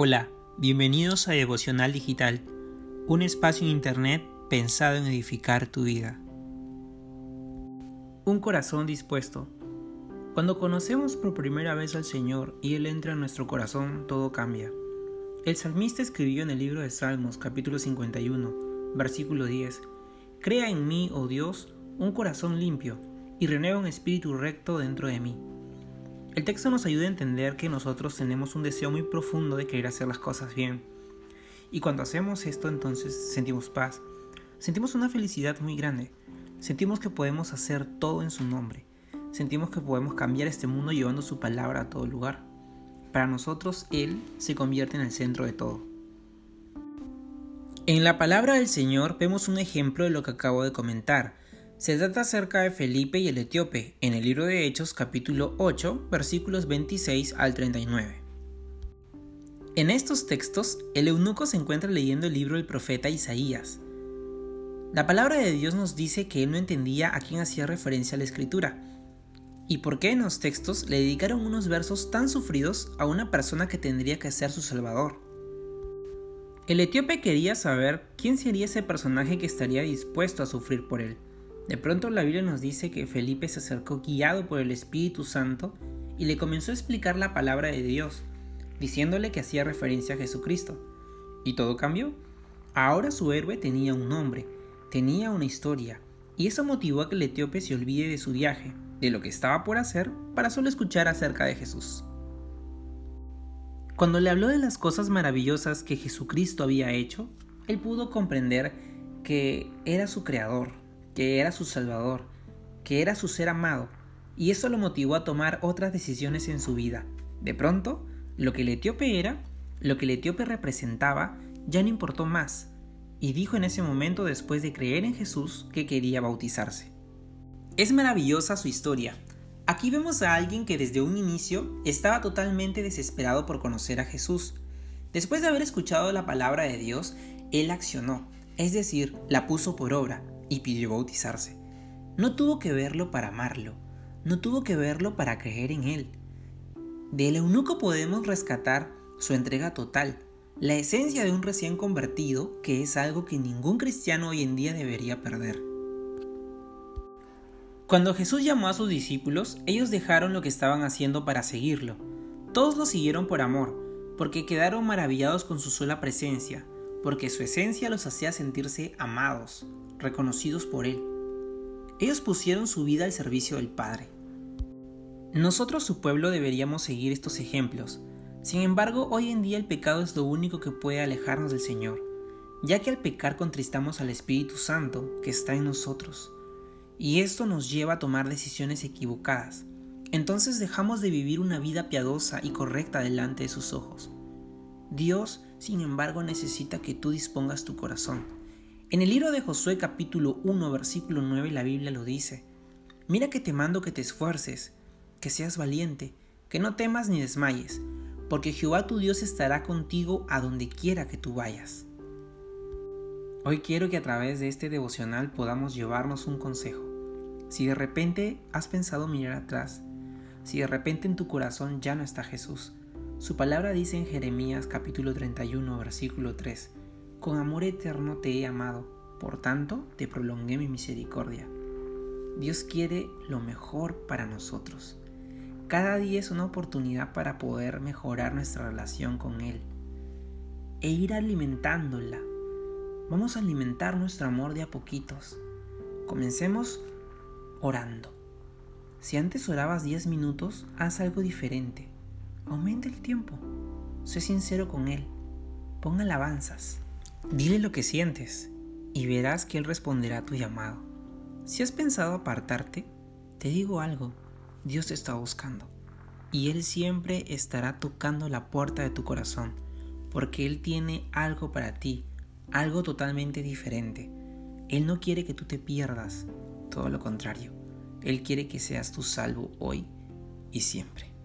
Hola, bienvenidos a Devocional Digital, un espacio en Internet pensado en edificar tu vida. Un corazón dispuesto. Cuando conocemos por primera vez al Señor y Él entra en nuestro corazón, todo cambia. El salmista escribió en el libro de Salmos capítulo 51, versículo 10, Crea en mí, oh Dios, un corazón limpio, y renueva un espíritu recto dentro de mí. El texto nos ayuda a entender que nosotros tenemos un deseo muy profundo de querer hacer las cosas bien. Y cuando hacemos esto entonces sentimos paz, sentimos una felicidad muy grande, sentimos que podemos hacer todo en su nombre, sentimos que podemos cambiar este mundo llevando su palabra a todo lugar. Para nosotros Él se convierte en el centro de todo. En la palabra del Señor vemos un ejemplo de lo que acabo de comentar, se trata acerca de Felipe y el etíope en el libro de Hechos capítulo 8 versículos 26 al 39. En estos textos, el eunuco se encuentra leyendo el libro del profeta Isaías. La palabra de Dios nos dice que él no entendía a quién hacía referencia la escritura, y por qué en los textos le dedicaron unos versos tan sufridos a una persona que tendría que ser su salvador. El etíope quería saber quién sería ese personaje que estaría dispuesto a sufrir por él. De pronto la Biblia nos dice que Felipe se acercó guiado por el Espíritu Santo y le comenzó a explicar la palabra de Dios, diciéndole que hacía referencia a Jesucristo. Y todo cambió. Ahora su héroe tenía un nombre, tenía una historia, y eso motivó a que el etíope se olvide de su viaje, de lo que estaba por hacer, para solo escuchar acerca de Jesús. Cuando le habló de las cosas maravillosas que Jesucristo había hecho, él pudo comprender que era su creador, que era su Salvador, que era su ser amado, y eso lo motivó a tomar otras decisiones en su vida. De pronto, lo que el etíope era, lo que el etíope representaba, ya no importó más, y dijo en ese momento después de creer en Jesús que quería bautizarse. Es maravillosa su historia. Aquí vemos a alguien que desde un inicio estaba totalmente desesperado por conocer a Jesús. Después de haber escuchado la palabra de Dios, él accionó, es decir, la puso por obra, y pidió bautizarse. No tuvo que verlo para amarlo, no tuvo que verlo para creer en él. Del eunuco podemos rescatar su entrega total, la esencia de un recién convertido, que es algo que ningún cristiano hoy en día debería perder. Cuando Jesús llamó a sus discípulos, ellos dejaron lo que estaban haciendo para seguirlo. Todos lo siguieron por amor, porque quedaron maravillados con su sola presencia, porque su esencia los hacía sentirse amados, reconocidos por Él. Ellos pusieron su vida al servicio del Padre. Nosotros, su pueblo, deberíamos seguir estos ejemplos. Sin embargo, hoy en día el pecado es lo único que puede alejarnos del Señor, ya que al pecar contristamos al Espíritu Santo que está en nosotros, y esto nos lleva a tomar decisiones equivocadas. Entonces dejamos de vivir una vida piadosa y correcta delante de sus ojos. Dios, sin embargo, necesita que tú dispongas tu corazón. En el libro de Josué capítulo 1 versículo 9 la Biblia lo dice. Mira que te mando que te esfuerces, que seas valiente, que no temas ni desmayes, porque Jehová tu Dios estará contigo a donde quiera que tú vayas. Hoy quiero que a través de este devocional podamos llevarnos un consejo. Si de repente has pensado mirar atrás, si de repente en tu corazón ya no está Jesús, su palabra dice en Jeremías capítulo 31 versículo 3, Con amor eterno te he amado, por tanto te prolongué mi misericordia. Dios quiere lo mejor para nosotros. Cada día es una oportunidad para poder mejorar nuestra relación con Él e ir alimentándola. Vamos a alimentar nuestro amor de a poquitos. Comencemos orando. Si antes orabas 10 minutos, haz algo diferente. Aumenta el tiempo. Sé sincero con Él. Pon alabanzas. Dile lo que sientes y verás que Él responderá a tu llamado. Si has pensado apartarte, te digo algo, Dios te está buscando y Él siempre estará tocando la puerta de tu corazón porque Él tiene algo para ti, algo totalmente diferente. Él no quiere que tú te pierdas, todo lo contrario. Él quiere que seas tu salvo hoy y siempre.